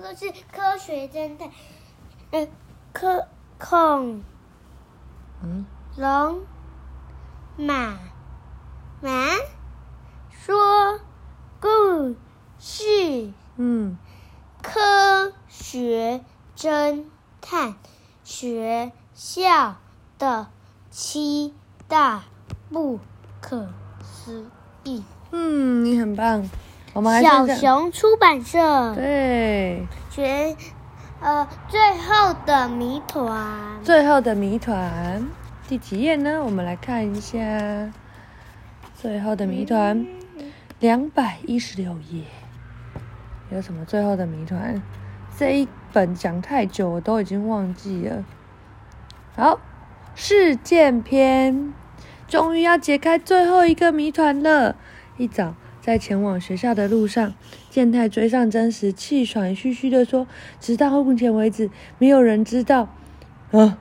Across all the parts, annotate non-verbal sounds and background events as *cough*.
个是科学侦探，呃，科恐，龙马马说故事，嗯，科学侦探学校的七大不可思议。嗯，你很棒。我们还小熊出版社对学，呃，最后的谜团。最后的谜团第几页呢？我们来看一下最后的谜团，两百一十六页。有什么最后的谜团？这一本讲太久，我都已经忘记了。好，事件篇，终于要解开最后一个谜团了。一早，在前往学校的路上，健太追上真实，气喘吁吁地说：“直到目前为止，没有人知道，啊，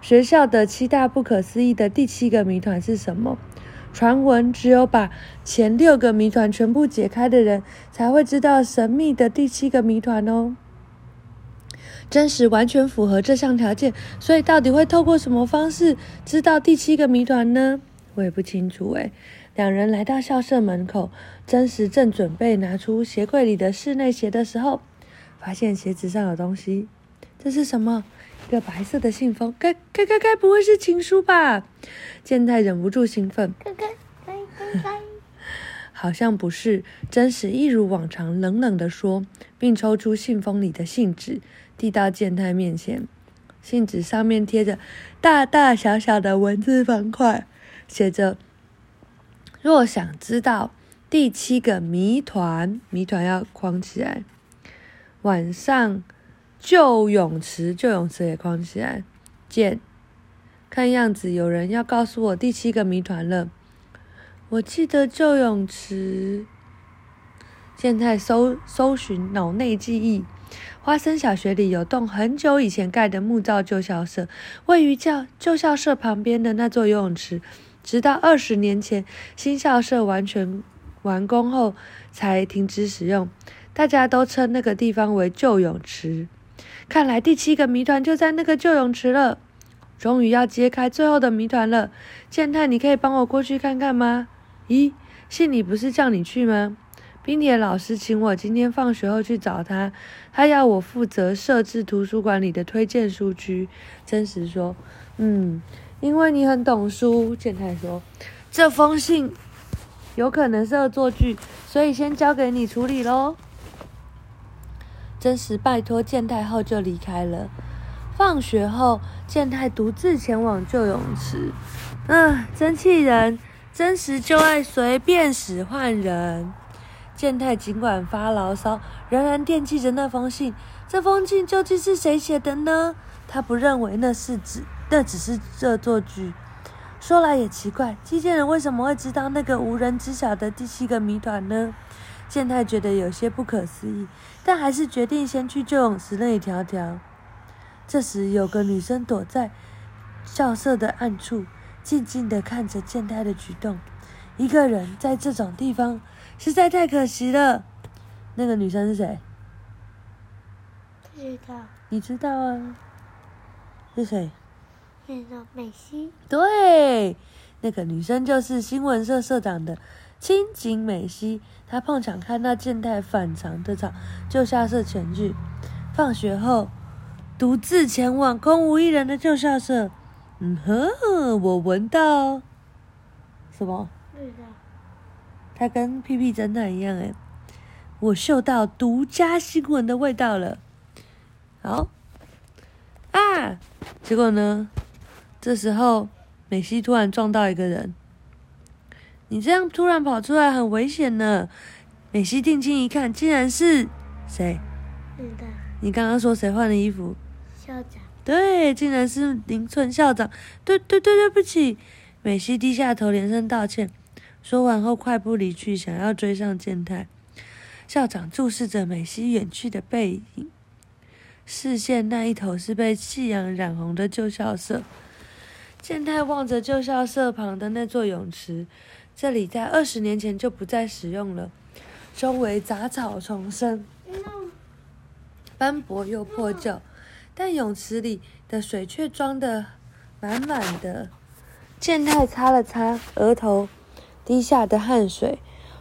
学校的七大不可思议的第七个谜团是什么？传闻只有把前六个谜团全部解开的人，才会知道神秘的第七个谜团哦。真实完全符合这项条件，所以到底会透过什么方式知道第七个谜团呢？我也不清楚诶。两人来到校舍门口，真实正准备拿出鞋柜里的室内鞋的时候，发现鞋子上有东西。这是什么？一个白色的信封，该该该该不会是情书吧？健太忍不住兴奋，该该该该该。好像不是。真实一如往常冷冷地说，并抽出信封里的信纸，递到健太面前。信纸上面贴着大大小小的文字方块，写着：“若想知道第七个谜团，谜团要框起来。晚上旧泳池，旧泳池也框起来。见，看样子有人要告诉我第七个谜团了。我记得旧泳池。现在搜搜寻脑内记忆，花生小学里有栋很久以前盖的木造旧校舍，位于教旧校舍旁边的那座游泳池，直到二十年前新校舍完全完工后才停止使用。大家都称那个地方为旧泳池。看来第七个谜团就在那个旧泳池了。终于要揭开最后的谜团了，健太，你可以帮我过去看看吗？咦，信里不是叫你去吗？冰铁老师请我今天放学后去找他，他要我负责设置图书馆里的推荐书区。真实说，嗯，因为你很懂书。健太说，这封信有可能是恶作剧，所以先交给你处理喽。真实拜托健太后就离开了。放学后，健太独自前往旧泳池。嗯，真气人！真实就爱随便使唤人。健太尽管发牢骚，仍然惦记着那封信。这封信究竟是谁写的呢？他不认为那是只，那只是恶作剧。说来也奇怪，寄件人为什么会知道那个无人知晓的第七个谜团呢？健太觉得有些不可思议，但还是决定先去旧泳池那里瞧瞧。这时，有个女生躲在校舍的暗处，静静地看着健太的举动。一个人在这种地方实在太可惜了。那个女生是谁？不知道，你知道啊？是谁？那个美西。对，那个女生就是新闻社社长的青井美希。她碰巧看到健太反常的场旧校舍前去，放学后独自前往空无一人的旧校舍。嗯哼，我闻到什么？不知道。它跟屁屁侦探一样诶，我嗅到独家新闻的味道了。好啊，结果呢？这时候美希突然撞到一个人。你这样突然跑出来很危险呢。美希定睛一看，竟然是谁？你刚刚说谁换的衣服？校长。对，竟然是林村校长。对对对，对不起。美希低下头，连声道歉。说完后，快步离去，想要追上健太。校长注视着美希远去的背影，视线那一头是被夕阳染红的旧校舍。健太望着旧校舍旁的那座泳池，这里在二十年前就不再使用了，周围杂草丛生。斑驳又破旧，但泳池里的水却装得满满的。健太擦了擦额头滴下的汗水，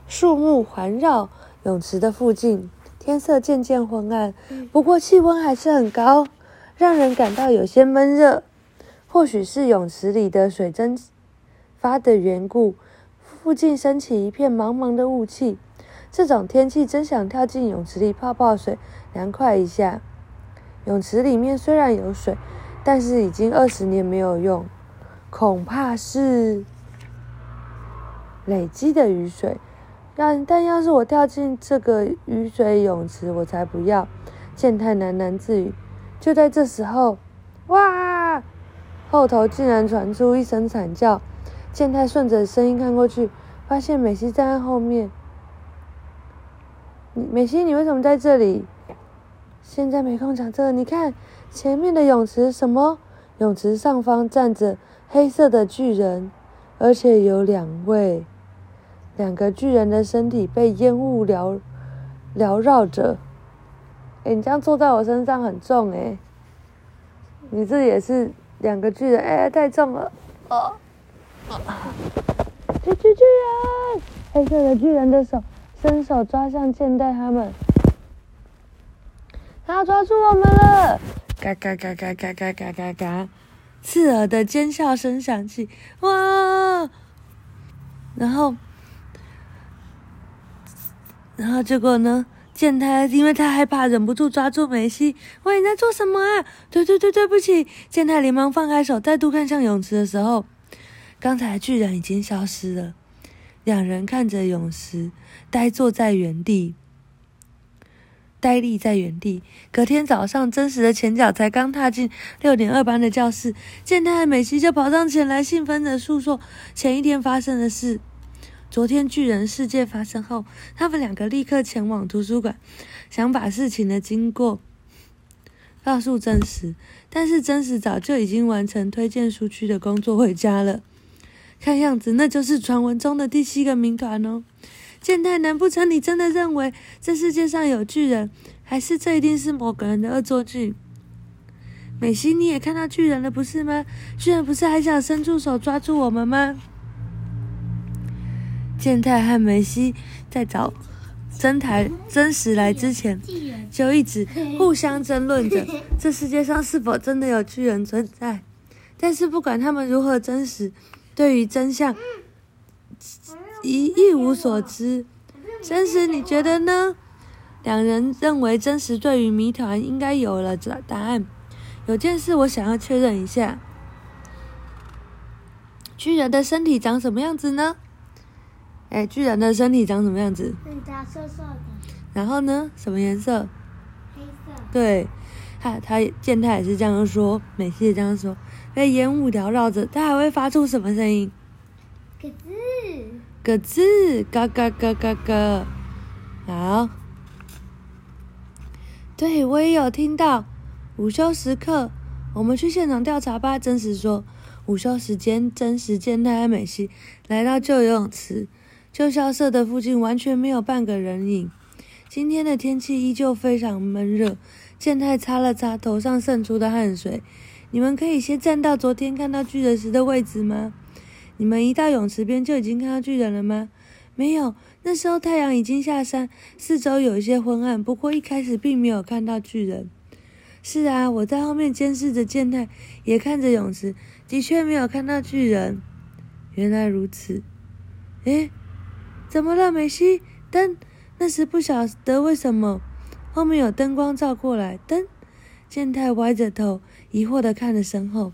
树木环绕泳池的附近，天色渐渐昏暗，不过气温还是很高，让人感到有些闷热。或许是泳池里的水蒸发的缘故，附近升起一片茫茫的雾气。这种天气真想跳进泳池里泡泡水，凉快一下。泳池里面虽然有水，但是已经二十年没有用。恐怕是累积的雨水，但但要是我跳进这个雨水泳池，我才不要！健太喃喃自语。就在这时候，哇！后头竟然传出一声惨叫。健太顺着声音看过去，发现美希站在后面。美希，你为什么在这里？现在没空讲这个。你看前面的泳池，什么？泳池上方站着。黑色的巨人，而且有两位，两个巨人的身体被烟雾缭缭绕着。哎，你这样坐在我身上很重哎，你这也是两个巨人哎，太重了。哦，巨巨巨人，黑色的巨人的手伸手抓向剑带他们，他要抓住我们了！嘎嘎嘎嘎嘎嘎嘎嘎嘎。刺耳的尖笑声响起，哇！然后，然后结果呢？健太因为太害怕，忍不住抓住梅西。喂，你在做什么啊？对对对，对不起！健太连忙放开手，再度看向泳池的时候，刚才巨人已经消失了。两人看着泳池，呆坐在原地。呆立在原地。隔天早上，真实的前脚才刚踏进六点二班的教室，健太和美希就跑上前来，兴奋的诉说前一天发生的事。昨天巨人事件发生后，他们两个立刻前往图书馆，想把事情的经过告诉真实。但是真实早就已经完成推荐书区的工作回家了。看样子，那就是传闻中的第七个谜团哦。健太，难不成你真的认为这世界上有巨人，还是这一定是某个人的恶作剧？美希，你也看到巨人了，不是吗？巨人不是还想伸出手抓住我们吗？健太和梅西在找真台真实来之前，就一直互相争论着 *laughs* 这世界上是否真的有巨人存在。但是不管他们如何真实，对于真相。一一无所知，真实，你觉得呢？两人认为真实对于谜团应该有了答答案。有件事我想要确认一下：巨人的身体长什么样子呢？哎，巨人的身体长什么样子？色色的。然后呢？什么颜色？黑色。对，他他健太也是这样说，美希也这样说。被烟雾缭绕着，他还会发出什么声音？咯吱。咯吱，嘎嘎嘎嘎嘎，好。对，我也有听到。午休时刻，我们去现场调查吧。真实说，午休时间，真实见太和美希来到旧游泳池，旧校舍的附近完全没有半个人影。今天的天气依旧非常闷热。健太擦了擦头上渗出的汗水。你们可以先站到昨天看到巨人时的位置吗？你们一到泳池边就已经看到巨人了吗？没有，那时候太阳已经下山，四周有一些昏暗。不过一开始并没有看到巨人。是啊，我在后面监视着健太，也看着泳池，的确没有看到巨人。原来如此。诶，怎么了，梅西？灯？那时不晓得为什么后面有灯光照过来。灯？健太歪着头，疑惑的看着身后，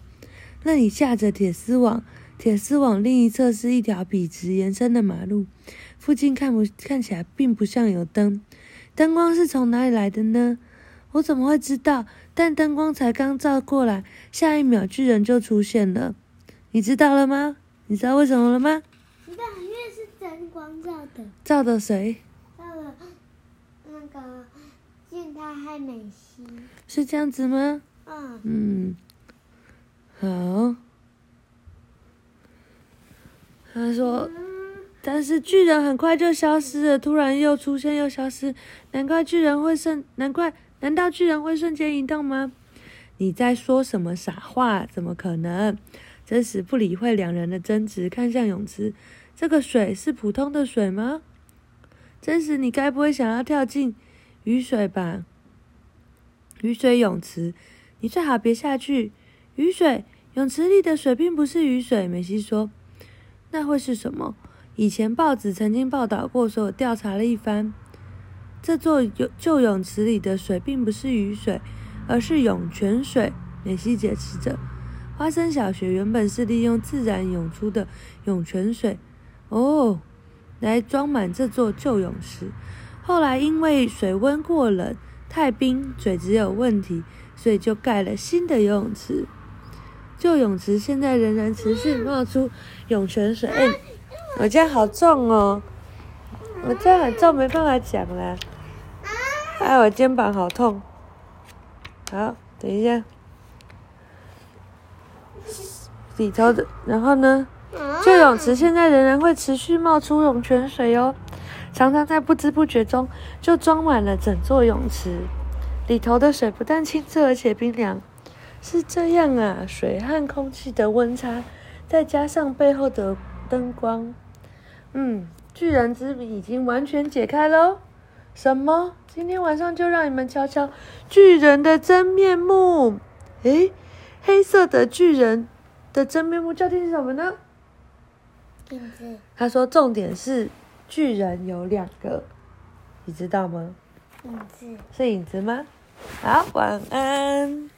那里架着铁丝网。铁丝网另一侧是一条笔直延伸的马路，附近看不看起来并不像有灯，灯光是从哪里来的呢？我怎么会知道？但灯光才刚照过来，下一秒巨人就出现了，你知道了吗？你知道为什么了吗？光照的。照的谁？照的那个健太和美希。是这样子吗？嗯。嗯，好。他说：“但是巨人很快就消失了，突然又出现又消失，难怪巨人会瞬，难怪，难道巨人会瞬间移动吗？你在说什么傻话？怎么可能？真实不理会两人的争执，看向泳池。这个水是普通的水吗？真实，你该不会想要跳进雨水吧？雨水泳池，你最好别下去。雨水泳池里的水并不是雨水，美西说。那会是什么？以前报纸曾经报道过，所以我调查了一番。这座有旧泳池里的水并不是雨水。而是涌泉水，美西解释着。花生小学原本是利用自然涌出的涌泉水，哦，来装满这座旧泳池。后来因为水温过冷、太冰，水质有问题，所以就盖了新的游泳池。旧泳池现在仍然持续冒出涌泉水。我家好重哦，我家很重，没办法讲了。哎，我肩膀好痛。好，等一下，里头的，然后呢？旧泳池现在仍然会持续冒出涌泉水哦，常常在不知不觉中就装满了整座泳池。里头的水不但清澈而且冰凉，是这样啊，水和空气的温差，再加上背后的灯光，嗯，巨人之谜已经完全解开喽。什么？今天晚上就让你们瞧瞧巨人的真面目。诶，黑色的巨人的真面目究竟是什么呢？他说，重点是巨人有两个，你知道吗？影子。是影子吗？好，晚安。